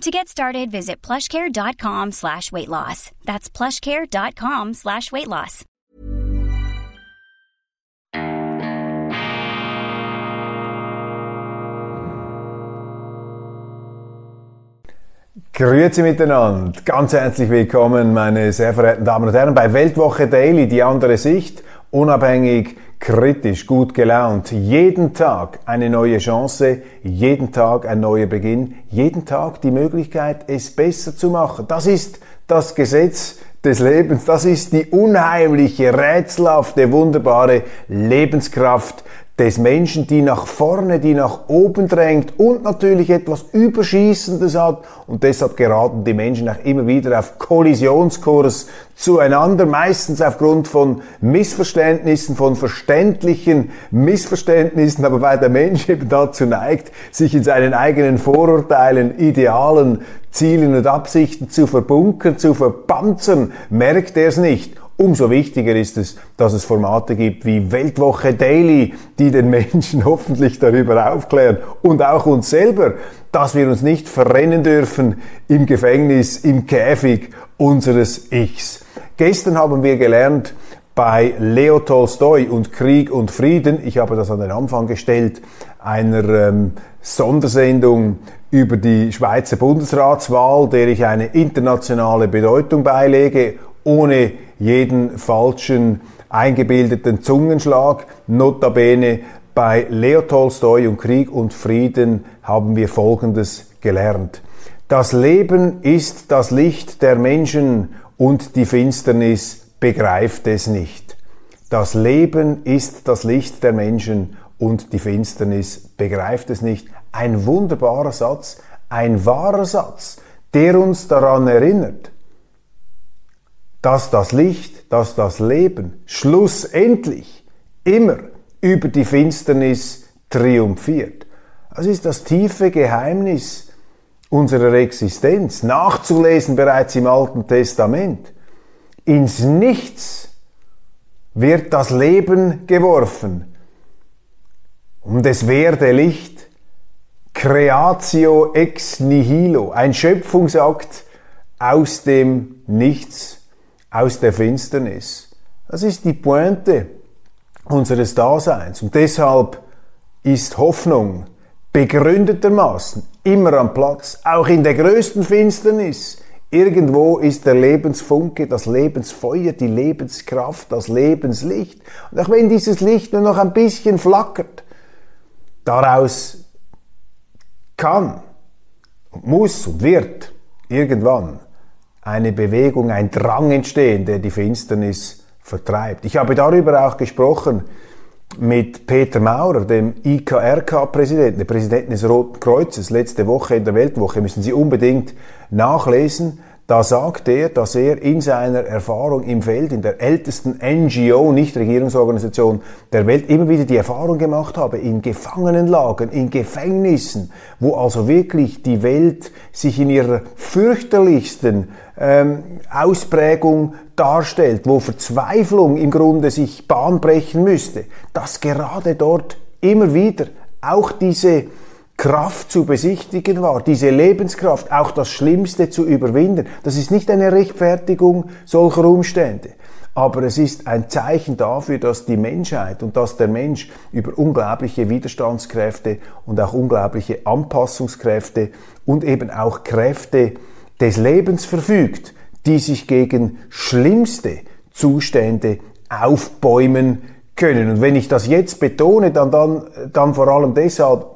To get started, visit plushcare.com slash weight loss. That's plushcare.com slash weight loss. Grüezi miteinander, ganz herzlich willkommen, meine sehr verehrten Damen und Herren, bei Weltwoche Daily, die andere Sicht, unabhängig, kritisch, gut gelaunt, jeden Tag eine neue Chance, jeden Tag ein neuer Beginn, jeden Tag die Möglichkeit, es besser zu machen. Das ist das Gesetz des Lebens, das ist die unheimliche, rätselhafte, wunderbare Lebenskraft des Menschen, die nach vorne, die nach oben drängt und natürlich etwas Überschießendes hat. Und deshalb geraten die Menschen auch immer wieder auf Kollisionskurs zueinander, meistens aufgrund von Missverständnissen, von verständlichen Missverständnissen, aber weil der Mensch eben dazu neigt, sich in seinen eigenen Vorurteilen, Idealen, Zielen und Absichten zu verbunkern, zu verpanzern, merkt er es nicht Umso wichtiger ist es, dass es Formate gibt wie Weltwoche Daily, die den Menschen hoffentlich darüber aufklären und auch uns selber, dass wir uns nicht verrennen dürfen im Gefängnis, im Käfig unseres Ichs. Gestern haben wir gelernt, bei Leo Tolstoi und Krieg und Frieden, ich habe das an den Anfang gestellt, einer ähm, Sondersendung über die Schweizer Bundesratswahl, der ich eine internationale Bedeutung beilege, ohne jeden falschen eingebildeten Zungenschlag. Notabene bei Leo Tolstoi und Krieg und Frieden haben wir Folgendes gelernt. Das Leben ist das Licht der Menschen und die Finsternis begreift es nicht. Das Leben ist das Licht der Menschen und die Finsternis begreift es nicht. Ein wunderbarer Satz, ein wahrer Satz, der uns daran erinnert, dass das Licht, dass das Leben schlussendlich immer über die Finsternis triumphiert. Das ist das tiefe Geheimnis unserer Existenz, nachzulesen bereits im Alten Testament. Ins Nichts wird das Leben geworfen und es werde Licht. Creatio ex nihilo, ein Schöpfungsakt aus dem Nichts aus der Finsternis. Das ist die Pointe unseres Daseins. Und deshalb ist Hoffnung begründetermaßen immer am Platz, auch in der größten Finsternis. Irgendwo ist der Lebensfunke, das Lebensfeuer, die Lebenskraft, das Lebenslicht. Und auch wenn dieses Licht nur noch ein bisschen flackert, daraus kann, muss und wird irgendwann eine Bewegung, ein Drang entstehen, der die Finsternis vertreibt. Ich habe darüber auch gesprochen mit Peter Maurer, dem IKRK-Präsidenten, dem Präsidenten des Roten Kreuzes, letzte Woche in der Weltwoche, müssen Sie unbedingt nachlesen. Da sagt er, dass er in seiner Erfahrung im Feld, in der ältesten NGO, Nichtregierungsorganisation der Welt, immer wieder die Erfahrung gemacht habe, in Gefangenenlagern, in Gefängnissen, wo also wirklich die Welt sich in ihrer fürchterlichsten ähm, Ausprägung darstellt, wo Verzweiflung im Grunde sich Bahn brechen müsste, dass gerade dort immer wieder auch diese Kraft zu besichtigen war, diese Lebenskraft, auch das Schlimmste zu überwinden. Das ist nicht eine Rechtfertigung solcher Umstände, aber es ist ein Zeichen dafür, dass die Menschheit und dass der Mensch über unglaubliche Widerstandskräfte und auch unglaubliche Anpassungskräfte und eben auch Kräfte des Lebens verfügt, die sich gegen schlimmste Zustände aufbäumen können. Und wenn ich das jetzt betone, dann, dann, dann vor allem deshalb,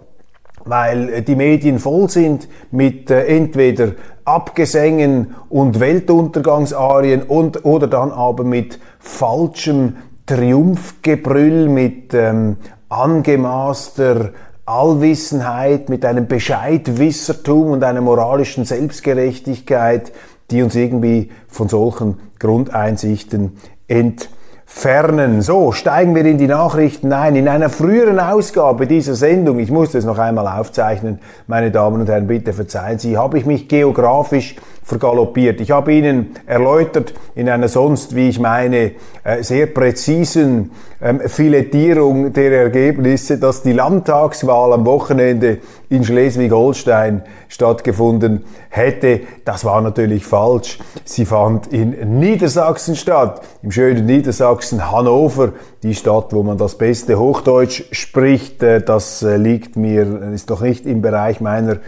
weil äh, die Medien voll sind mit äh, entweder Abgesängen und Weltuntergangsarien und, oder dann aber mit falschem Triumphgebrüll, mit ähm, angemaßter Allwissenheit, mit einem Bescheidwissertum und einer moralischen Selbstgerechtigkeit, die uns irgendwie von solchen Grundeinsichten ent Fernen. So, steigen wir in die Nachrichten ein. In einer früheren Ausgabe dieser Sendung, ich muss das noch einmal aufzeichnen, meine Damen und Herren, bitte verzeihen Sie, habe ich mich geografisch vergaloppiert. Ich habe Ihnen erläutert in einer sonst, wie ich meine, äh, sehr präzisen ähm, Filetierung der Ergebnisse, dass die Landtagswahl am Wochenende in Schleswig-Holstein stattgefunden hätte. Das war natürlich falsch. Sie fand in Niedersachsen statt, im schönen Niedersachsen Hannover, die Stadt, wo man das beste Hochdeutsch spricht. Äh, das äh, liegt mir, ist noch nicht im Bereich meiner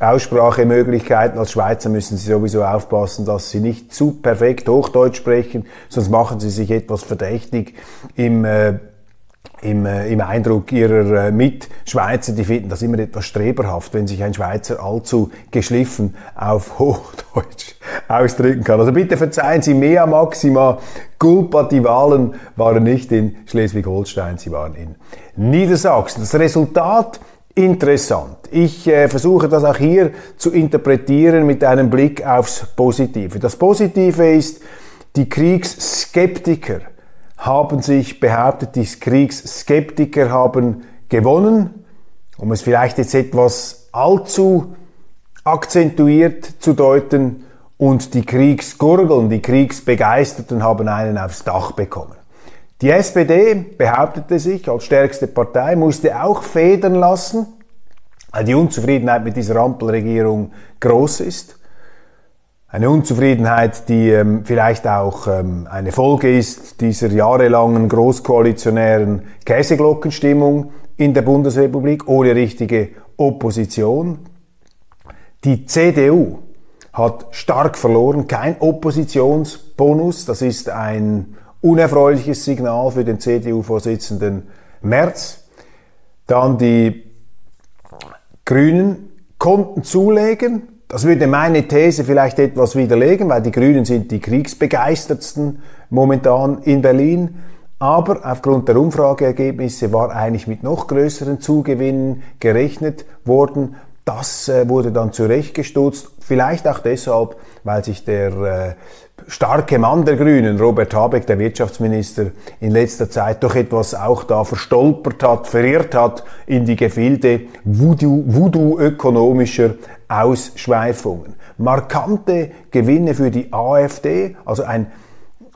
Aussprachemöglichkeiten. Als Schweizer müssen Sie sowieso aufpassen, dass Sie nicht zu perfekt Hochdeutsch sprechen, sonst machen Sie sich etwas verdächtig im äh, im, äh, im Eindruck ihrer äh, Mitschweizer, die finden das immer etwas streberhaft, wenn sich ein Schweizer allzu geschliffen auf Hochdeutsch ausdrücken kann. Also bitte verzeihen Sie, mea maxima culpa, die Wahlen waren nicht in Schleswig-Holstein, sie waren in Niedersachsen. Das Resultat interessant. Ich äh, versuche das auch hier zu interpretieren mit einem Blick aufs Positive. Das Positive ist, die Kriegsskeptiker haben sich behauptet, die Kriegsskeptiker haben gewonnen, um es vielleicht jetzt etwas allzu akzentuiert zu deuten, und die Kriegsgurgeln, die Kriegsbegeisterten haben einen aufs Dach bekommen. Die SPD behauptete sich als stärkste Partei, musste auch federn lassen, weil die Unzufriedenheit mit dieser Ampelregierung groß ist. Eine Unzufriedenheit, die ähm, vielleicht auch ähm, eine Folge ist dieser jahrelangen großkoalitionären Käseglockenstimmung in der Bundesrepublik ohne richtige Opposition. Die CDU hat stark verloren, kein Oppositionsbonus, das ist ein unerfreuliches Signal für den CDU-Vorsitzenden Merz. Dann die Grünen konnten zulegen. Das würde meine These vielleicht etwas widerlegen, weil die Grünen sind die kriegsbegeistertsten momentan in Berlin. Aber aufgrund der Umfrageergebnisse war eigentlich mit noch größeren Zugewinnen gerechnet worden. Das äh, wurde dann zurechtgestutzt, vielleicht auch deshalb, weil sich der äh, starke Mann der Grünen, Robert Habeck, der Wirtschaftsminister, in letzter Zeit doch etwas auch da verstolpert hat, verirrt hat in die Gefilde voodoo-ökonomischer Ausschweifungen. Markante Gewinne für die AfD, also ein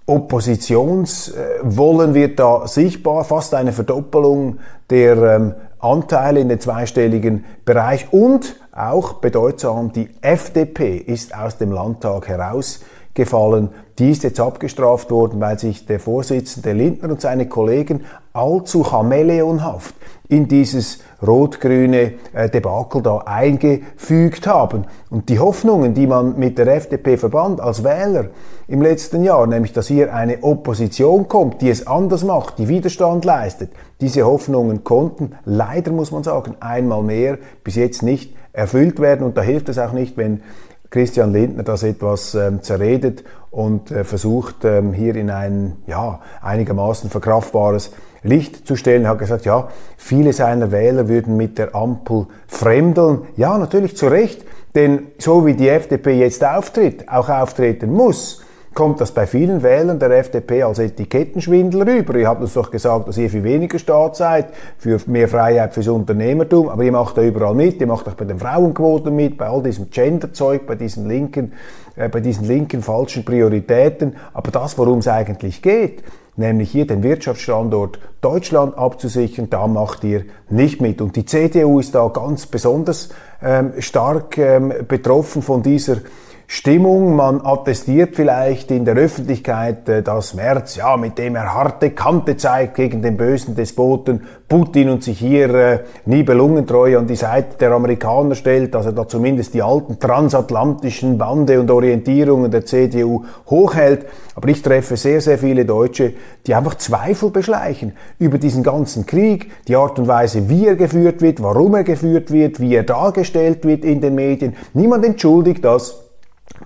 Oppositionswollen wird da sichtbar, fast eine Verdoppelung der ähm, Anteile in den zweistelligen Bereich und auch bedeutsam, die FDP ist aus dem Landtag heraus gefallen. Die ist jetzt abgestraft worden, weil sich der Vorsitzende Lindner und seine Kollegen allzu chameleonhaft in dieses rot-grüne äh, Debakel da eingefügt haben. Und die Hoffnungen, die man mit der FDP verband als Wähler im letzten Jahr, nämlich dass hier eine Opposition kommt, die es anders macht, die Widerstand leistet, diese Hoffnungen konnten leider, muss man sagen, einmal mehr bis jetzt nicht erfüllt werden. Und da hilft es auch nicht, wenn Christian Lindner das etwas ähm, zerredet und äh, versucht, ähm, hier in ein ja, einigermaßen verkraftbares Licht zu stellen. Er hat gesagt, ja, viele seiner Wähler würden mit der Ampel fremdeln. Ja, natürlich zu Recht, denn so wie die FDP jetzt auftritt, auch auftreten muss, kommt das bei vielen Wählern der FDP als Etikettenschwindel rüber. Ihr habt uns doch gesagt, dass ihr für weniger Staat seid, für mehr Freiheit fürs Unternehmertum, aber ihr macht da überall mit, ihr macht auch bei den Frauenquoten mit, bei all diesem Genderzeug, bei diesen linken, äh, bei diesen linken falschen Prioritäten. Aber das, worum es eigentlich geht, nämlich hier den Wirtschaftsstandort Deutschland abzusichern, da macht ihr nicht mit. Und die CDU ist da ganz besonders ähm, stark ähm, betroffen von dieser Stimmung. Man attestiert vielleicht in der Öffentlichkeit, äh, dass Merz, ja, mit dem er harte Kante zeigt gegen den bösen Despoten Putin und sich hier äh, nibelungentreu an die Seite der Amerikaner stellt, dass er da zumindest die alten transatlantischen Bande und Orientierungen der CDU hochhält. Aber ich treffe sehr, sehr viele Deutsche, die einfach Zweifel beschleichen über diesen ganzen Krieg, die Art und Weise, wie er geführt wird, warum er geführt wird, wie er dargestellt wird in den Medien. Niemand entschuldigt das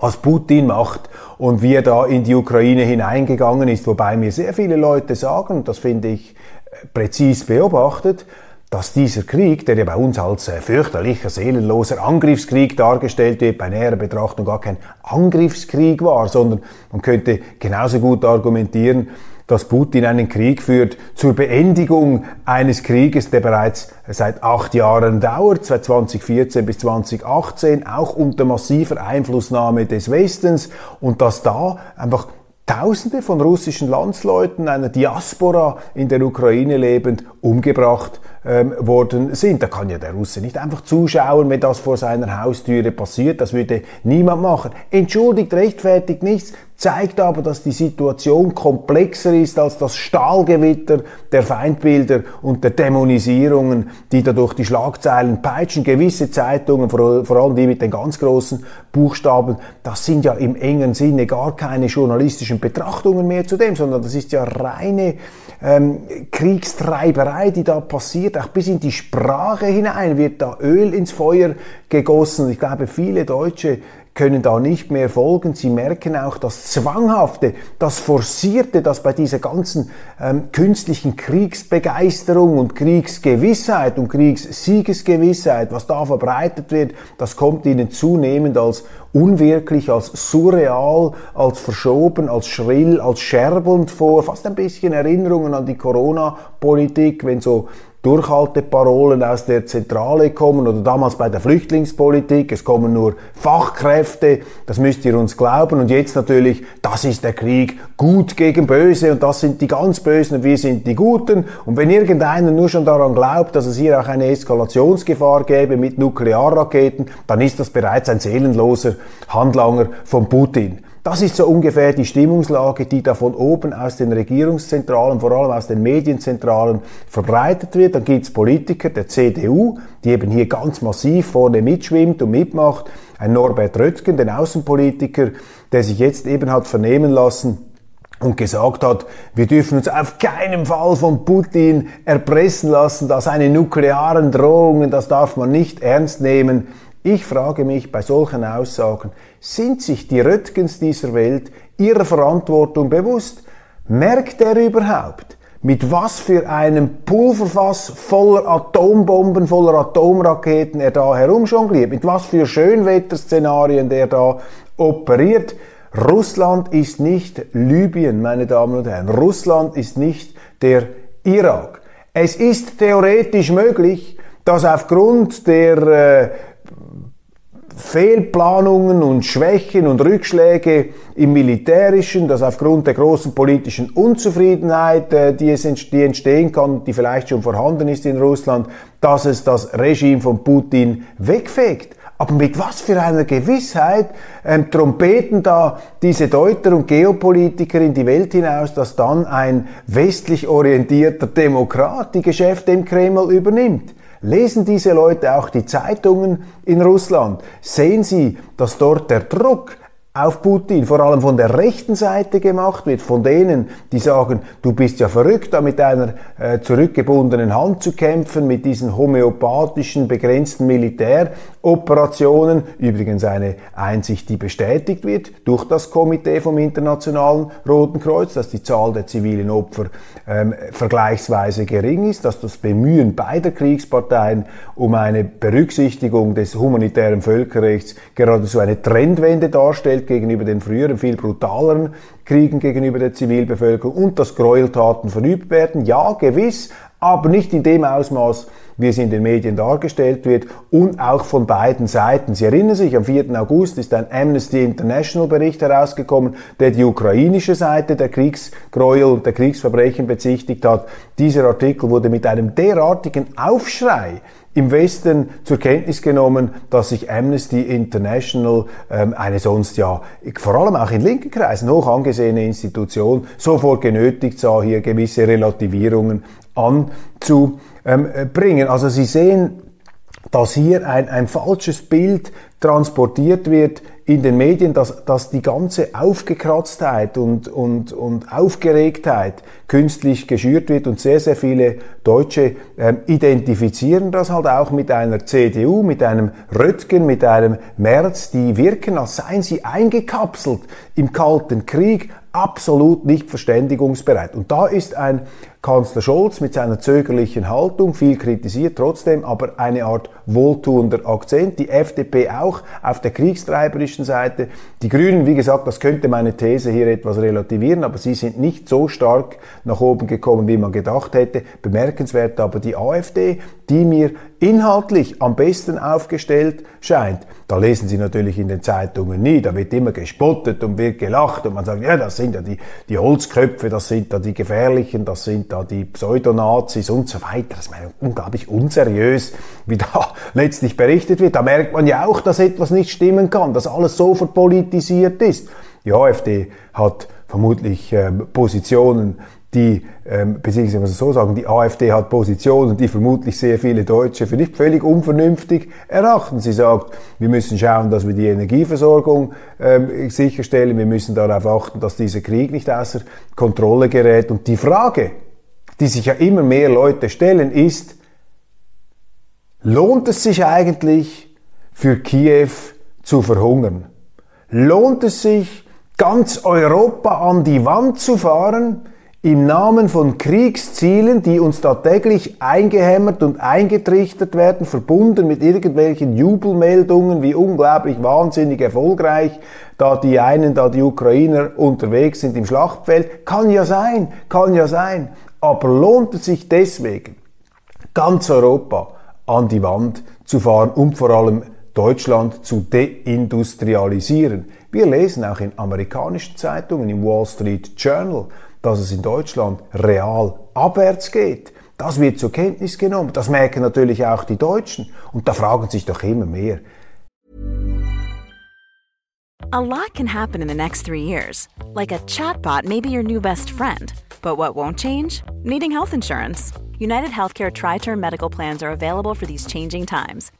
was Putin macht und wie er da in die Ukraine hineingegangen ist, wobei mir sehr viele Leute sagen, das finde ich äh, präzis beobachtet, dass dieser Krieg, der ja bei uns als äh, fürchterlicher, seelenloser Angriffskrieg dargestellt wird, bei näherer Betrachtung gar kein Angriffskrieg war, sondern man könnte genauso gut argumentieren, dass Putin einen Krieg führt zur Beendigung eines Krieges, der bereits seit acht Jahren dauert, seit 2014 bis 2018, auch unter massiver Einflussnahme des Westens und dass da einfach Tausende von russischen Landsleuten, einer Diaspora in der Ukraine lebend, umgebracht ähm, worden sind. Da kann ja der Russe nicht einfach zuschauen, wenn das vor seiner Haustüre passiert. Das würde niemand machen. Entschuldigt, rechtfertigt nichts zeigt aber, dass die Situation komplexer ist als das Stahlgewitter der Feindbilder und der Dämonisierungen, die da durch die Schlagzeilen peitschen. Gewisse Zeitungen, vor allem die mit den ganz großen Buchstaben, das sind ja im engen Sinne gar keine journalistischen Betrachtungen mehr zu dem, sondern das ist ja reine ähm, Kriegstreiberei, die da passiert. Auch bis in die Sprache hinein wird da Öl ins Feuer gegossen. Ich glaube, viele Deutsche können da nicht mehr folgen. Sie merken auch das Zwanghafte, das Forcierte, das bei dieser ganzen ähm, künstlichen Kriegsbegeisterung und Kriegsgewissheit und Kriegssiegesgewissheit, was da verbreitet wird, das kommt ihnen zunehmend als unwirklich, als surreal, als verschoben, als schrill, als scherbelnd vor. Fast ein bisschen Erinnerungen an die Corona-Politik, wenn so Durchhalteparolen aus der Zentrale kommen oder damals bei der Flüchtlingspolitik, es kommen nur Fachkräfte, das müsst ihr uns glauben. Und jetzt natürlich, das ist der Krieg gut gegen böse. Und das sind die ganz Bösen und wir sind die Guten. Und wenn irgendeiner nur schon daran glaubt, dass es hier auch eine Eskalationsgefahr gäbe mit Nuklearraketen, dann ist das bereits ein seelenloser Handlanger von Putin. Das ist so ungefähr die Stimmungslage, die da von oben aus den Regierungszentralen, vor allem aus den Medienzentralen verbreitet wird. Dann gibt es Politiker der CDU, die eben hier ganz massiv vorne mitschwimmt und mitmacht. Ein Norbert Röttgen, den Außenpolitiker, der sich jetzt eben hat vernehmen lassen, und gesagt hat, wir dürfen uns auf keinen Fall von Putin erpressen lassen, dass seine nuklearen Drohungen, das darf man nicht ernst nehmen. Ich frage mich bei solchen Aussagen, sind sich die Röttgens dieser Welt ihrer Verantwortung bewusst? Merkt er überhaupt, mit was für einem Pulverfass voller Atombomben, voller Atomraketen er da herumjongliert, mit was für Schönwetterszenarien der da operiert? Russland ist nicht Libyen, meine Damen und Herren. Russland ist nicht der Irak. Es ist theoretisch möglich, dass aufgrund der äh, Fehlplanungen und Schwächen und Rückschläge im Militärischen, dass aufgrund der großen politischen Unzufriedenheit, äh, die, es die entstehen kann, die vielleicht schon vorhanden ist in Russland, dass es das Regime von Putin wegfegt. Aber mit was für einer Gewissheit ähm, trompeten da diese Deuter und Geopolitiker in die Welt hinaus, dass dann ein westlich orientierter Demokrat die Geschäfte im Kreml übernimmt? Lesen diese Leute auch die Zeitungen in Russland? Sehen sie, dass dort der Druck auf Putin vor allem von der rechten Seite gemacht wird, von denen, die sagen, du bist ja verrückt, da mit einer äh, zurückgebundenen Hand zu kämpfen, mit diesen homöopathischen, begrenzten Militäroperationen. Übrigens eine Einsicht, die bestätigt wird durch das Komitee vom Internationalen Roten Kreuz, dass die Zahl der zivilen Opfer ähm, vergleichsweise gering ist, dass das Bemühen beider Kriegsparteien um eine Berücksichtigung des humanitären Völkerrechts gerade so eine Trendwende darstellt gegenüber den früheren, viel brutaleren Kriegen gegenüber der Zivilbevölkerung und dass Gräueltaten verübt werden. Ja, gewiss, aber nicht in dem Ausmaß, wie es in den Medien dargestellt wird und auch von beiden Seiten. Sie erinnern sich, am 4. August ist ein Amnesty International Bericht herausgekommen, der die ukrainische Seite der Kriegsgräuel und der Kriegsverbrechen bezichtigt hat. Dieser Artikel wurde mit einem derartigen Aufschrei im Westen zur Kenntnis genommen, dass sich Amnesty International, ähm, eine sonst ja vor allem auch in linken Kreisen hoch angesehene Institution, sofort genötigt sah, hier gewisse Relativierungen anzubringen. Also Sie sehen, dass hier ein, ein falsches Bild transportiert wird in den Medien, dass, dass die ganze Aufgekratztheit und, und, und Aufgeregtheit künstlich geschürt wird und sehr, sehr viele Deutsche äh, identifizieren das halt auch mit einer CDU, mit einem Röttgen, mit einem Merz, die wirken, als seien sie eingekapselt im Kalten Krieg, absolut nicht verständigungsbereit. Und da ist ein Kanzler Scholz mit seiner zögerlichen Haltung, viel kritisiert trotzdem, aber eine Art wohltuender Akzent. Die FDP auch auf der kriegstreiberischen politischen Seite. Die Grünen, wie gesagt, das könnte meine These hier etwas relativieren, aber sie sind nicht so stark nach oben gekommen, wie man gedacht hätte. Bemerkenswert aber die AfD, die mir inhaltlich am besten aufgestellt scheint. Da lesen Sie natürlich in den Zeitungen nie, da wird immer gespottet und wird gelacht und man sagt, ja, das sind ja die, die Holzköpfe, das sind da die Gefährlichen, das sind da die Pseudonazis und so weiter. Das ist unglaublich unseriös, wie da letztlich berichtet wird. Da merkt man ja auch, dass etwas nicht stimmen kann, dass alles so verpolitisiert ist. Die AfD hat vermutlich äh, Positionen, die, ähm, beziehungsweise so sagen, die AfD hat Positionen, die vermutlich sehr viele Deutsche für nicht völlig unvernünftig erachten. Sie sagt, wir müssen schauen, dass wir die Energieversorgung ähm, sicherstellen, wir müssen darauf achten, dass dieser Krieg nicht außer Kontrolle gerät. Und die Frage, die sich ja immer mehr Leute stellen, ist, lohnt es sich eigentlich für Kiew zu verhungern? Lohnt es sich, ganz Europa an die Wand zu fahren, im Namen von Kriegszielen, die uns da täglich eingehämmert und eingetrichtert werden, verbunden mit irgendwelchen Jubelmeldungen, wie unglaublich wahnsinnig erfolgreich da die einen, da die Ukrainer unterwegs sind im Schlachtfeld, kann ja sein, kann ja sein. Aber lohnt es sich deswegen, ganz Europa an die Wand zu fahren und vor allem Deutschland zu deindustrialisieren? Wir lesen auch in amerikanischen Zeitungen, im Wall Street Journal, dass es in Deutschland real abwärts geht. Das wird zur Kenntnis genommen. Das merken natürlich auch die Deutschen. Und da fragen sich doch immer mehr. A lot can happen in the next three years. Like a chatbot may be your new best friend. But what won't change? Needing health insurance. United Healthcare Tri Term Medical Plans are available for these changing times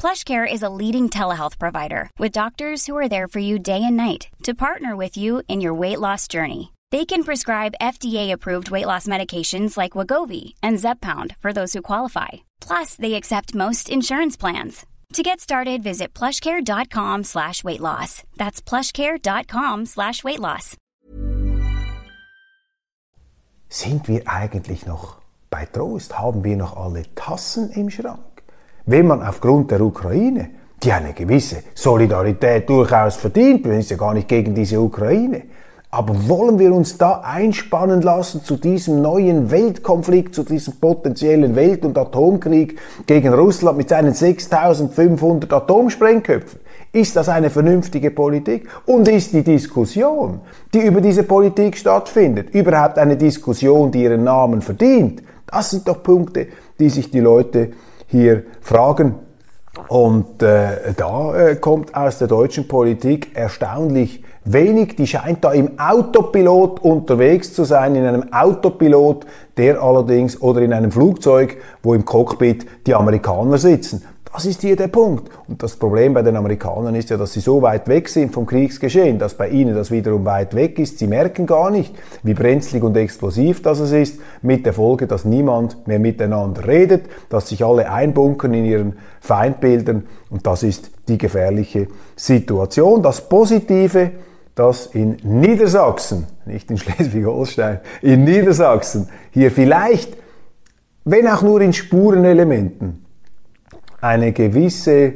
PlushCare is a leading telehealth provider with doctors who are there for you day and night to partner with you in your weight loss journey. They can prescribe FDA-approved weight loss medications like Wagovi and Zepbound for those who qualify. Plus, they accept most insurance plans. To get started, visit plushcare.com slash weight loss. That's plushcare.com slash weight loss. Sind wir eigentlich noch bei Trost? Haben wir noch alle Tassen im Schrank? Wenn man aufgrund der Ukraine, die eine gewisse Solidarität durchaus verdient, wir sind ja gar nicht gegen diese Ukraine, aber wollen wir uns da einspannen lassen zu diesem neuen Weltkonflikt, zu diesem potenziellen Welt- und Atomkrieg gegen Russland mit seinen 6500 Atomsprengköpfen? Ist das eine vernünftige Politik? Und ist die Diskussion, die über diese Politik stattfindet, überhaupt eine Diskussion, die ihren Namen verdient? Das sind doch Punkte, die sich die Leute hier fragen. Und äh, da äh, kommt aus der deutschen Politik erstaunlich wenig. Die scheint da im Autopilot unterwegs zu sein, in einem Autopilot, der allerdings oder in einem Flugzeug, wo im Cockpit die Amerikaner sitzen. Das ist hier der Punkt. Und das Problem bei den Amerikanern ist ja, dass sie so weit weg sind vom Kriegsgeschehen, dass bei ihnen das wiederum weit weg ist. Sie merken gar nicht, wie brenzlig und explosiv das ist, mit der Folge, dass niemand mehr miteinander redet, dass sich alle einbunkern in ihren Feindbildern. Und das ist die gefährliche Situation. Das Positive, dass in Niedersachsen, nicht in Schleswig-Holstein, in Niedersachsen hier vielleicht, wenn auch nur in Spurenelementen, eine gewisse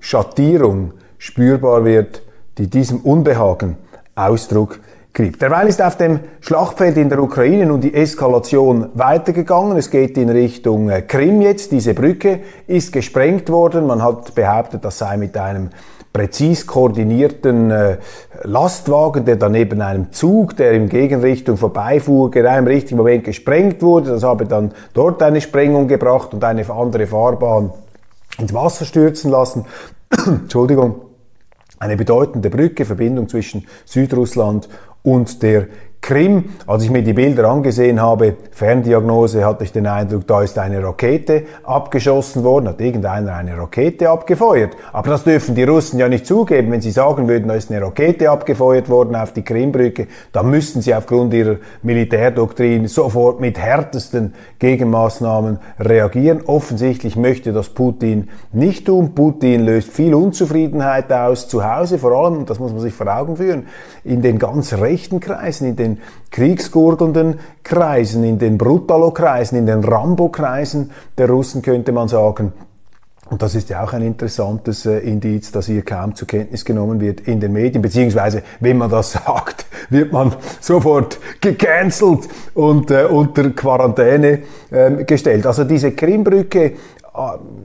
Schattierung spürbar wird, die diesem Unbehagen Ausdruck kriegt. Derweil ist auf dem Schlachtfeld in der Ukraine nun die Eskalation weitergegangen. Es geht in Richtung äh, Krim jetzt. Diese Brücke ist gesprengt worden. Man hat behauptet, das sei mit einem präzis koordinierten äh, Lastwagen, der dann neben einem Zug, der in Gegenrichtung vorbeifuhr, genau im richtigen Moment gesprengt wurde. Das habe dann dort eine Sprengung gebracht und eine andere Fahrbahn ins Wasser stürzen lassen. Entschuldigung. Eine bedeutende Brücke, Verbindung zwischen Südrussland und der Krim. Als ich mir die Bilder angesehen habe, Ferndiagnose, hatte ich den Eindruck, da ist eine Rakete abgeschossen worden, hat irgendeiner eine Rakete abgefeuert. Aber das dürfen die Russen ja nicht zugeben. Wenn sie sagen würden, da ist eine Rakete abgefeuert worden auf die Krimbrücke, dann müssten sie aufgrund ihrer Militärdoktrin sofort mit härtesten Gegenmaßnahmen reagieren. Offensichtlich möchte das Putin nicht tun. Putin löst viel Unzufriedenheit aus zu Hause, vor allem, und das muss man sich vor Augen führen, in den ganz rechten Kreisen, in den kriegsgurgelnden Kreisen, in den Brutalo-Kreisen, in den Rambo-Kreisen der Russen, könnte man sagen. Und das ist ja auch ein interessantes äh, Indiz, das hier kaum zur Kenntnis genommen wird in den Medien, beziehungsweise wenn man das sagt, wird man sofort gecancelt und äh, unter Quarantäne äh, gestellt. Also diese Krimbrücke äh,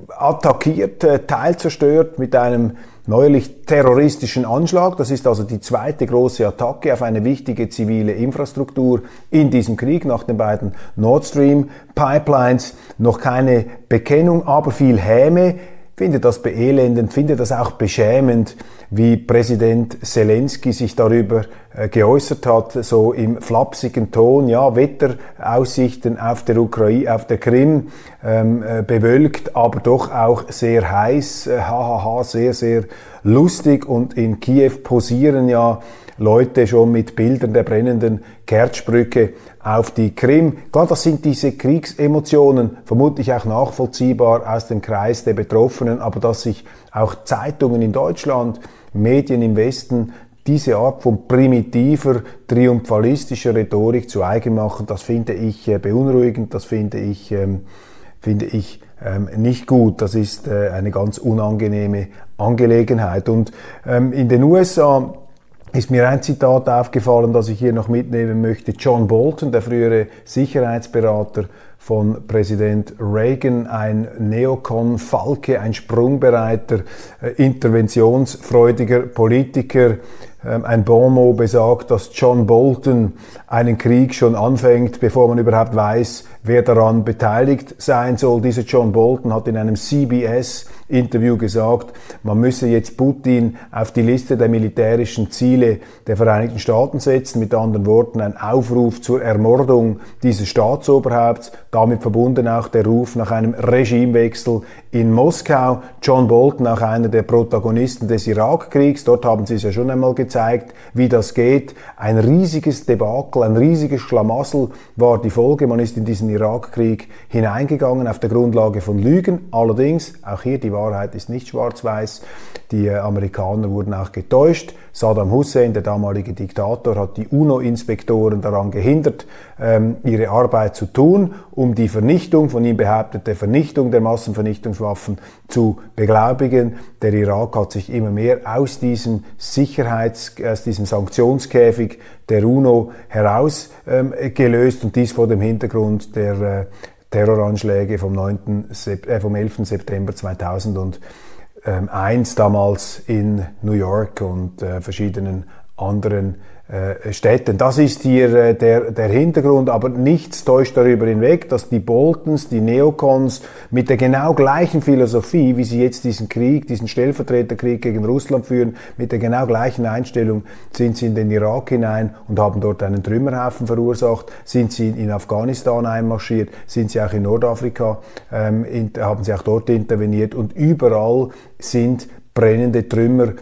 attackiert, äh, teilzerstört mit einem neuerlich terroristischen Anschlag. Das ist also die zweite große Attacke auf eine wichtige zivile Infrastruktur in diesem Krieg nach den beiden Nord Stream Pipelines. Noch keine Bekennung, aber viel Häme. Finde das beelendend, finde das auch beschämend, wie Präsident Zelensky sich darüber äh, geäußert hat, so im flapsigen Ton, ja, Wetteraussichten auf der Ukraine, auf der Krim, ähm, äh, bewölkt, aber doch auch sehr heiß, äh, hahaha, sehr, sehr lustig. Und in Kiew posieren ja Leute schon mit Bildern der brennenden Kerzsprüche auf die Krim. Klar, das sind diese Kriegsemotionen, vermutlich auch nachvollziehbar aus dem Kreis der Betroffenen, aber dass sich auch Zeitungen in Deutschland, Medien im Westen diese Art von primitiver, triumphalistischer Rhetorik zu eigen machen, das finde ich äh, beunruhigend, das finde ich, ähm, finde ich ähm, nicht gut. Das ist äh, eine ganz unangenehme Angelegenheit. Und ähm, in den USA ist mir ein Zitat aufgefallen, das ich hier noch mitnehmen möchte. John Bolton, der frühere Sicherheitsberater von Präsident Reagan, ein Neokon-Falke, ein sprungbereiter, äh, interventionsfreudiger Politiker. Ähm, ein Bonmot besagt, dass John Bolton einen Krieg schon anfängt, bevor man überhaupt weiß, wer daran beteiligt sein soll. Dieser John Bolton hat in einem CBS Interview gesagt, man müsse jetzt Putin auf die Liste der militärischen Ziele der Vereinigten Staaten setzen, mit anderen Worten ein Aufruf zur Ermordung dieses Staatsoberhaupts, damit verbunden auch der Ruf nach einem Regimewechsel in Moskau. John Bolton, auch einer der Protagonisten des Irakkriegs, dort haben sie es ja schon einmal gezeigt, wie das geht. Ein riesiges Debakel, ein riesiges Schlamassel war die Folge. Man ist in diesen Irakkrieg hineingegangen auf der Grundlage von Lügen. Allerdings, auch hier die Wahrheit ist nicht schwarz-weiß. Die äh, Amerikaner wurden auch getäuscht. Saddam Hussein, der damalige Diktator, hat die UNO-Inspektoren daran gehindert, ähm, ihre Arbeit zu tun, um die Vernichtung, von ihm behauptete Vernichtung der Massenvernichtungswaffen zu beglaubigen. Der Irak hat sich immer mehr aus diesem Sicherheits-, aus diesem Sanktionskäfig der UNO herausgelöst ähm, und dies vor dem Hintergrund der äh, Terroranschläge vom, 9., äh, vom 11. September 2001 damals in New York und äh, verschiedenen anderen Städten. Das ist hier äh, der, der Hintergrund, aber nichts täuscht darüber hinweg, dass die Boltons, die Neokons mit der genau gleichen Philosophie, wie sie jetzt diesen Krieg, diesen Stellvertreterkrieg gegen Russland führen, mit der genau gleichen Einstellung sind sie in den Irak hinein und haben dort einen Trümmerhaufen verursacht, sind sie in Afghanistan einmarschiert, sind sie auch in Nordafrika, ähm, in, haben sie auch dort interveniert und überall sind brennende Trümmer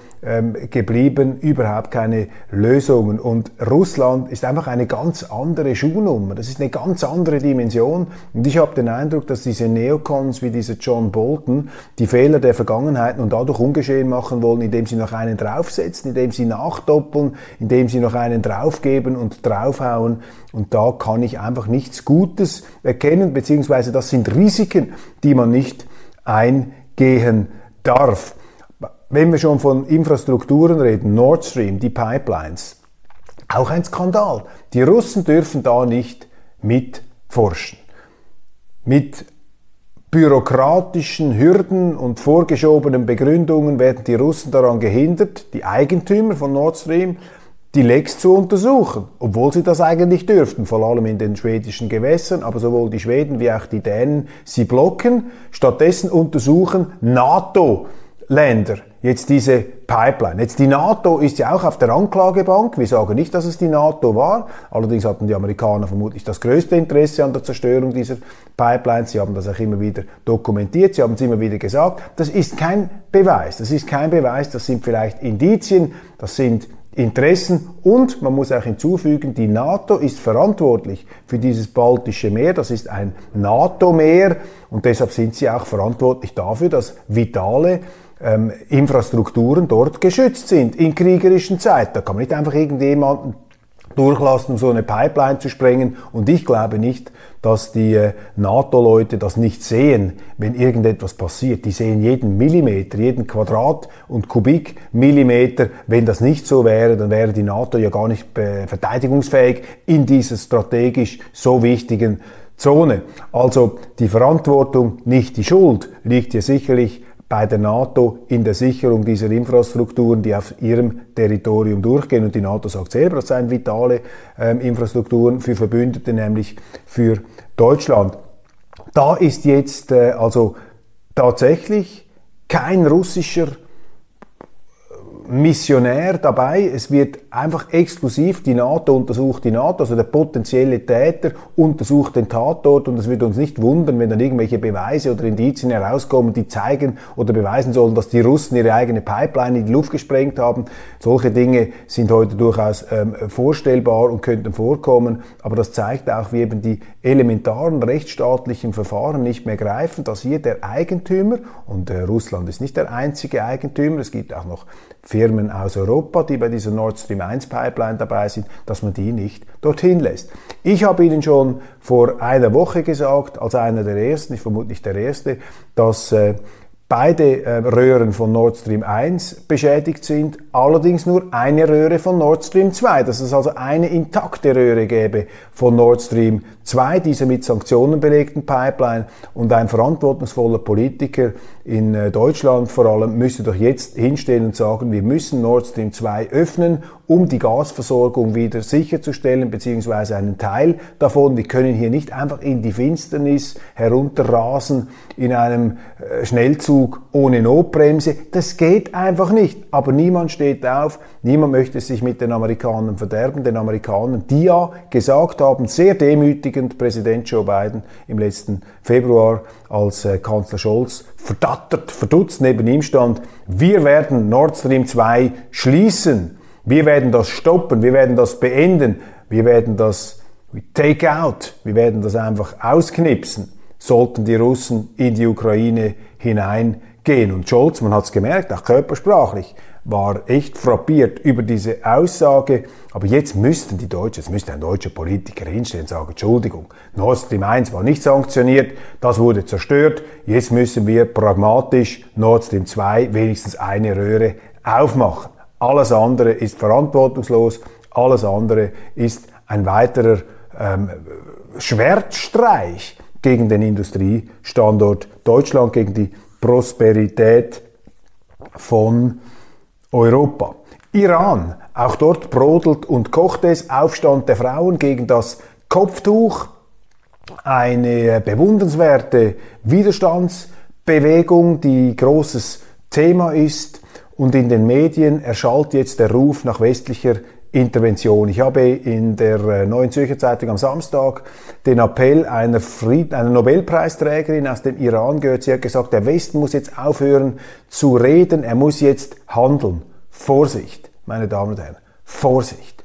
geblieben, überhaupt keine Lösungen. Und Russland ist einfach eine ganz andere Schuhnummer. Das ist eine ganz andere Dimension. Und ich habe den Eindruck, dass diese Neocons wie dieser John Bolton die Fehler der Vergangenheit und dadurch ungeschehen machen wollen, indem sie noch einen draufsetzen, indem sie nachdoppeln, indem sie noch einen draufgeben und draufhauen. Und da kann ich einfach nichts Gutes erkennen, beziehungsweise das sind Risiken, die man nicht eingehen darf wenn wir schon von Infrastrukturen reden, Nord Stream, die Pipelines, auch ein Skandal. Die Russen dürfen da nicht mitforschen. Mit bürokratischen Hürden und vorgeschobenen Begründungen werden die Russen daran gehindert, die Eigentümer von Nord Stream die Lecks zu untersuchen, obwohl sie das eigentlich dürften, vor allem in den schwedischen Gewässern, aber sowohl die Schweden wie auch die Dänen sie blocken. Stattdessen untersuchen NATO Länder jetzt diese Pipeline. Jetzt die NATO ist ja auch auf der Anklagebank. Wir sagen nicht, dass es die NATO war. Allerdings hatten die Amerikaner vermutlich das größte Interesse an der Zerstörung dieser Pipelines. Sie haben das auch immer wieder dokumentiert. Sie haben es immer wieder gesagt. Das ist kein Beweis. Das ist kein Beweis. Das sind vielleicht Indizien. Das sind Interessen und man muss auch hinzufügen, die NATO ist verantwortlich für dieses Baltische Meer. Das ist ein NATO-Meer und deshalb sind sie auch verantwortlich dafür, dass vitale ähm, Infrastrukturen dort geschützt sind in kriegerischen Zeiten. Da kann man nicht einfach irgendjemanden durchlassen, um so eine Pipeline zu sprengen. Und ich glaube nicht, dass die äh, NATO-Leute das nicht sehen, wenn irgendetwas passiert. Die sehen jeden Millimeter, jeden Quadrat- und Kubikmillimeter. Wenn das nicht so wäre, dann wäre die NATO ja gar nicht äh, verteidigungsfähig in dieser strategisch so wichtigen Zone. Also die Verantwortung, nicht die Schuld, liegt hier sicherlich bei der NATO in der Sicherung dieser Infrastrukturen, die auf ihrem Territorium durchgehen. Und die NATO sagt selber, das seien vitale ähm, Infrastrukturen für Verbündete, nämlich für Deutschland. Da ist jetzt äh, also tatsächlich kein russischer Missionär dabei. Es wird einfach exklusiv die NATO untersucht, die NATO, also der potenzielle Täter untersucht den Tatort. Und es wird uns nicht wundern, wenn dann irgendwelche Beweise oder Indizien herauskommen, die zeigen oder beweisen sollen, dass die Russen ihre eigene Pipeline in die Luft gesprengt haben. Solche Dinge sind heute durchaus ähm, vorstellbar und könnten vorkommen, aber das zeigt auch, wie eben die elementaren rechtsstaatlichen Verfahren nicht mehr greifen, dass hier der Eigentümer, und äh, Russland ist nicht der einzige Eigentümer, es gibt auch noch Firmen aus Europa, die bei dieser Nord Stream 1 Pipeline dabei sind, dass man die nicht dorthin lässt. Ich habe Ihnen schon vor einer Woche gesagt, als einer der ersten, ich vermute nicht der erste, dass äh, beide äh, Röhren von Nord Stream 1 beschädigt sind, allerdings nur eine Röhre von Nord Stream 2, dass es also eine intakte Röhre gäbe von Nord Stream 2, diese mit Sanktionen belegten Pipeline und ein verantwortungsvoller Politiker in äh, Deutschland vor allem müsste doch jetzt hinstehen und sagen, wir müssen Nord Stream 2 öffnen, um die Gasversorgung wieder sicherzustellen, beziehungsweise einen Teil davon. Wir können hier nicht einfach in die Finsternis herunterrasen in einem äh, Schnellzug ohne Notbremse. Das geht einfach nicht. Aber niemand steht auf, niemand möchte sich mit den Amerikanern verderben, den Amerikanern, die ja gesagt haben, sehr demütigend Präsident Joe Biden im letzten Februar, als äh, Kanzler Scholz verdattert, verdutzt neben ihm stand, wir werden Nord Stream 2 schließen, wir werden das stoppen, wir werden das beenden, wir werden das take out, wir werden das einfach ausknipsen, sollten die Russen in die Ukraine hineingehen. Und Scholz, man hat es gemerkt, auch körpersprachlich, war echt frappiert über diese Aussage. Aber jetzt müssten die Deutschen, jetzt müsste ein deutscher Politiker hinstellen und sagen, Entschuldigung, Nord Stream 1 war nicht sanktioniert, das wurde zerstört, jetzt müssen wir pragmatisch Nord Stream 2 wenigstens eine Röhre aufmachen. Alles andere ist verantwortungslos, alles andere ist ein weiterer ähm, Schwertstreich gegen den Industriestandort Deutschland, gegen die Prosperität von Europa. Iran, auch dort brodelt und kocht es. Aufstand der Frauen gegen das Kopftuch. Eine bewundernswerte Widerstandsbewegung, die großes Thema ist. Und in den Medien erschallt jetzt der Ruf nach westlicher Intervention. Ich habe in der äh, Neuen Zürcher Zeitung am Samstag den Appell einer, Fried einer Nobelpreisträgerin aus dem Iran gehört. Sie hat gesagt, der Westen muss jetzt aufhören zu reden, er muss jetzt handeln. Vorsicht, meine Damen und Herren, Vorsicht.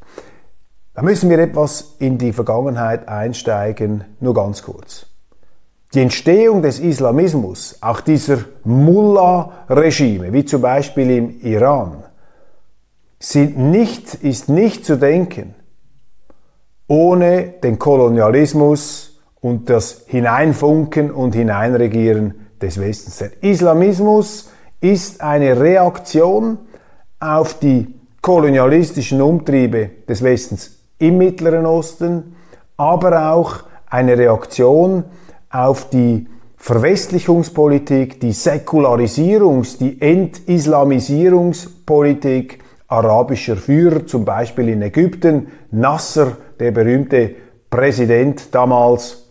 Da müssen wir etwas in die Vergangenheit einsteigen, nur ganz kurz. Die Entstehung des Islamismus, auch dieser Mullah-Regime, wie zum Beispiel im Iran, sind nicht, ist nicht zu denken ohne den Kolonialismus und das Hineinfunken und Hineinregieren des Westens. Der Islamismus ist eine Reaktion auf die kolonialistischen Umtriebe des Westens im Mittleren Osten, aber auch eine Reaktion auf die Verwestlichungspolitik, die Säkularisierungs-, die Entislamisierungspolitik arabischer Führer, zum Beispiel in Ägypten, Nasser, der berühmte Präsident damals,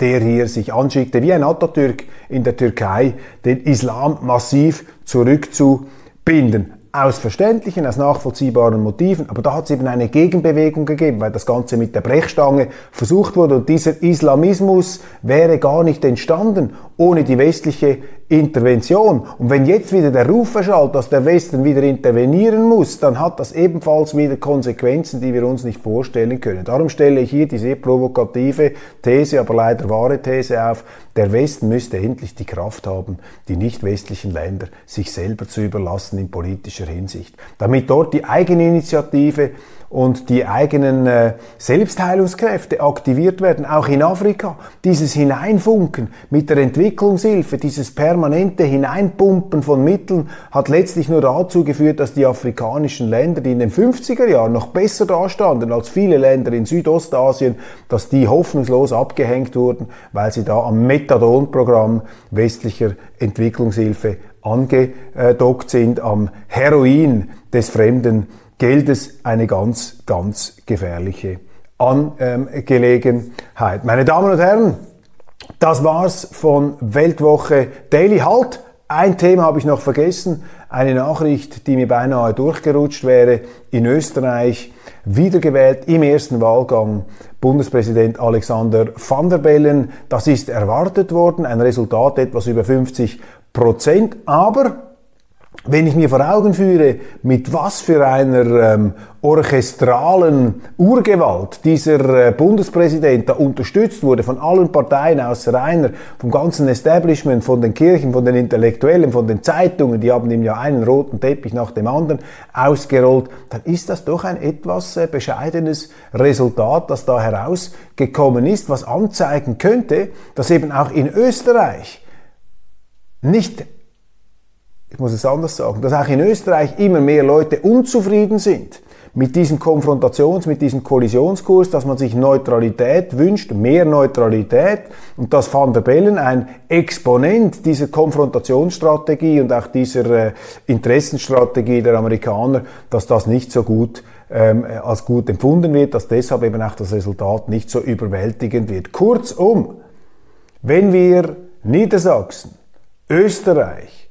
der hier sich anschickte, wie ein Atatürk in der Türkei, den Islam massiv zurückzubinden. Aus verständlichen, aus nachvollziehbaren Motiven, aber da hat es eben eine Gegenbewegung gegeben, weil das Ganze mit der Brechstange versucht wurde und dieser Islamismus wäre gar nicht entstanden ohne die westliche Intervention. Und wenn jetzt wieder der Ruf erschallt, dass der Westen wieder intervenieren muss, dann hat das ebenfalls wieder Konsequenzen, die wir uns nicht vorstellen können. Darum stelle ich hier die sehr provokative These, aber leider wahre These auf, der Westen müsste endlich die Kraft haben, die nicht westlichen Länder sich selber zu überlassen in politischer Hinsicht, damit dort die Eigeninitiative und die eigenen äh, Selbstheilungskräfte aktiviert werden, auch in Afrika. Dieses Hineinfunken mit der Entwicklungshilfe, dieses permanente Hineinpumpen von Mitteln hat letztlich nur dazu geführt, dass die afrikanischen Länder, die in den 50er Jahren noch besser dastanden als viele Länder in Südostasien, dass die hoffnungslos abgehängt wurden, weil sie da am Methadon-Programm westlicher Entwicklungshilfe angedockt sind, am Heroin des fremden Geldes eine ganz, ganz gefährliche Angelegenheit. Meine Damen und Herren, das war's von Weltwoche Daily. Halt! Ein Thema habe ich noch vergessen. Eine Nachricht, die mir beinahe durchgerutscht wäre. In Österreich wiedergewählt im ersten Wahlgang Bundespräsident Alexander van der Bellen. Das ist erwartet worden. Ein Resultat etwas über 50 Prozent. Aber wenn ich mir vor Augen führe, mit was für einer ähm, orchestralen Urgewalt dieser äh, Bundespräsident da unterstützt wurde von allen Parteien außer einer, vom ganzen Establishment, von den Kirchen, von den Intellektuellen, von den Zeitungen, die haben ihm ja einen roten Teppich nach dem anderen ausgerollt, dann ist das doch ein etwas äh, bescheidenes Resultat, das da herausgekommen ist, was anzeigen könnte, dass eben auch in Österreich nicht ich muss es anders sagen, dass auch in Österreich immer mehr Leute unzufrieden sind mit diesem Konfrontations-, mit diesem Kollisionskurs, dass man sich Neutralität wünscht, mehr Neutralität und dass Van der Bellen ein Exponent dieser Konfrontationsstrategie und auch dieser äh, Interessenstrategie der Amerikaner, dass das nicht so gut ähm, als gut empfunden wird, dass deshalb eben auch das Resultat nicht so überwältigend wird. Kurzum, wenn wir Niedersachsen, Österreich,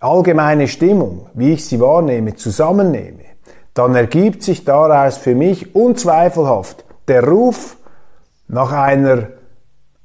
allgemeine Stimmung, wie ich sie wahrnehme, zusammennehme, dann ergibt sich daraus für mich unzweifelhaft der Ruf nach einer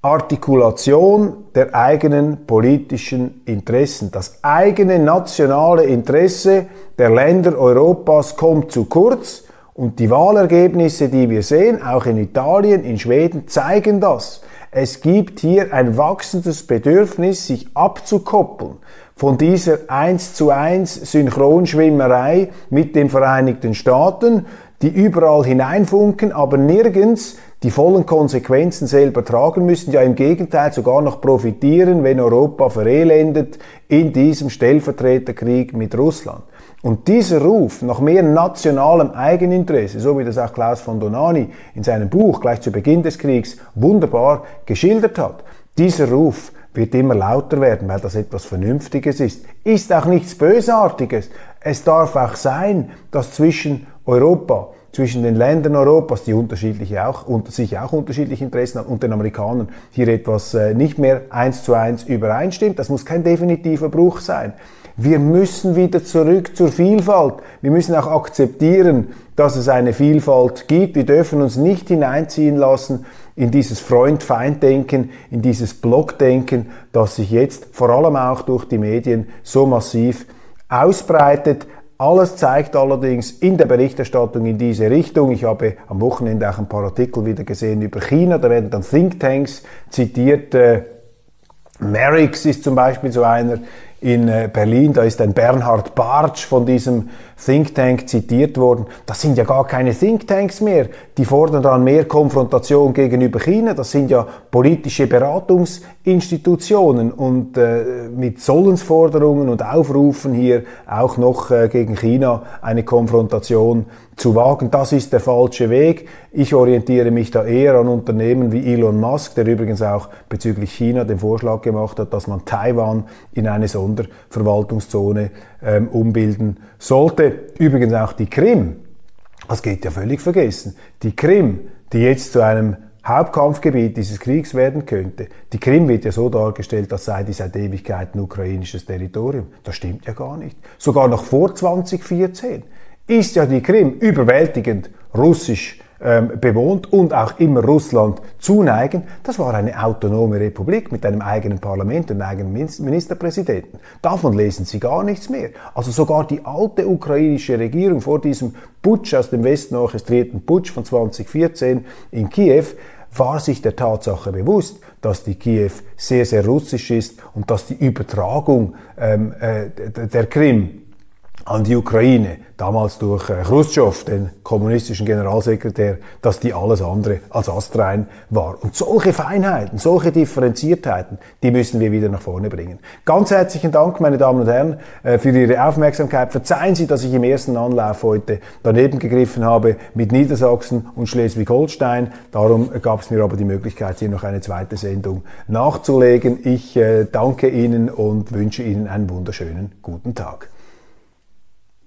Artikulation der eigenen politischen Interessen. Das eigene nationale Interesse der Länder Europas kommt zu kurz und die Wahlergebnisse, die wir sehen, auch in Italien, in Schweden, zeigen das. Es gibt hier ein wachsendes Bedürfnis, sich abzukoppeln von dieser 1 zu 1 Synchronschwimmerei mit den Vereinigten Staaten, die überall hineinfunken, aber nirgends die vollen Konsequenzen selber tragen müssen, ja im Gegenteil sogar noch profitieren, wenn Europa verelendet in diesem Stellvertreterkrieg mit Russland. Und dieser Ruf nach mehr nationalem Eigeninteresse, so wie das auch Klaus von Donani in seinem Buch gleich zu Beginn des Kriegs wunderbar geschildert hat, dieser Ruf wird immer lauter werden, weil das etwas Vernünftiges ist. Ist auch nichts Bösartiges. Es darf auch sein, dass zwischen Europa, zwischen den Ländern Europas, die unterschiedliche auch, unter sich auch unterschiedliche Interessen haben, und den Amerikanern hier etwas äh, nicht mehr eins zu eins übereinstimmt. Das muss kein definitiver Bruch sein. Wir müssen wieder zurück zur Vielfalt. Wir müssen auch akzeptieren, dass es eine Vielfalt gibt. Wir dürfen uns nicht hineinziehen lassen in dieses Freund-Feind-Denken, in dieses Blockdenken, das sich jetzt vor allem auch durch die Medien so massiv ausbreitet. Alles zeigt allerdings in der Berichterstattung in diese Richtung. Ich habe am Wochenende auch ein paar Artikel wieder gesehen über China. Da werden dann Thinktanks zitiert. Äh, Merix ist zum Beispiel so einer in äh, Berlin. Da ist ein Bernhard Bartsch von diesem Think Tank zitiert worden. Das sind ja gar keine Think Tanks mehr. Die fordern dann mehr Konfrontation gegenüber China. Das sind ja politische Beratungsinstitutionen und äh, mit Sollensforderungen und Aufrufen hier auch noch äh, gegen China eine Konfrontation zu wagen. Das ist der falsche Weg. Ich orientiere mich da eher an Unternehmen wie Elon Musk, der übrigens auch bezüglich China den Vorschlag gemacht hat, dass man Taiwan in eine Sonderverwaltungszone ähm, umbilden sollte. Übrigens auch die Krim, das geht ja völlig vergessen, die Krim, die jetzt zu einem Hauptkampfgebiet dieses Kriegs werden könnte. Die Krim wird ja so dargestellt, als sei die seit Ewigkeiten ukrainisches Territorium. Das stimmt ja gar nicht. Sogar noch vor 2014 ist ja die Krim überwältigend russisch bewohnt und auch immer Russland zuneigen. Das war eine autonome Republik mit einem eigenen Parlament und einem eigenen Ministerpräsidenten. Davon lesen Sie gar nichts mehr. Also sogar die alte ukrainische Regierung vor diesem Putsch aus dem Westen orchestrierten Putsch von 2014 in Kiew war sich der Tatsache bewusst, dass die Kiew sehr, sehr russisch ist und dass die Übertragung ähm, äh, der Krim an die Ukraine, damals durch äh, Khrushchev, den kommunistischen Generalsekretär, dass die alles andere als astrein war. Und solche Feinheiten, solche Differenziertheiten, die müssen wir wieder nach vorne bringen. Ganz herzlichen Dank, meine Damen und Herren, äh, für Ihre Aufmerksamkeit. Verzeihen Sie, dass ich im ersten Anlauf heute daneben gegriffen habe mit Niedersachsen und Schleswig-Holstein. Darum gab es mir aber die Möglichkeit, hier noch eine zweite Sendung nachzulegen. Ich äh, danke Ihnen und wünsche Ihnen einen wunderschönen guten Tag.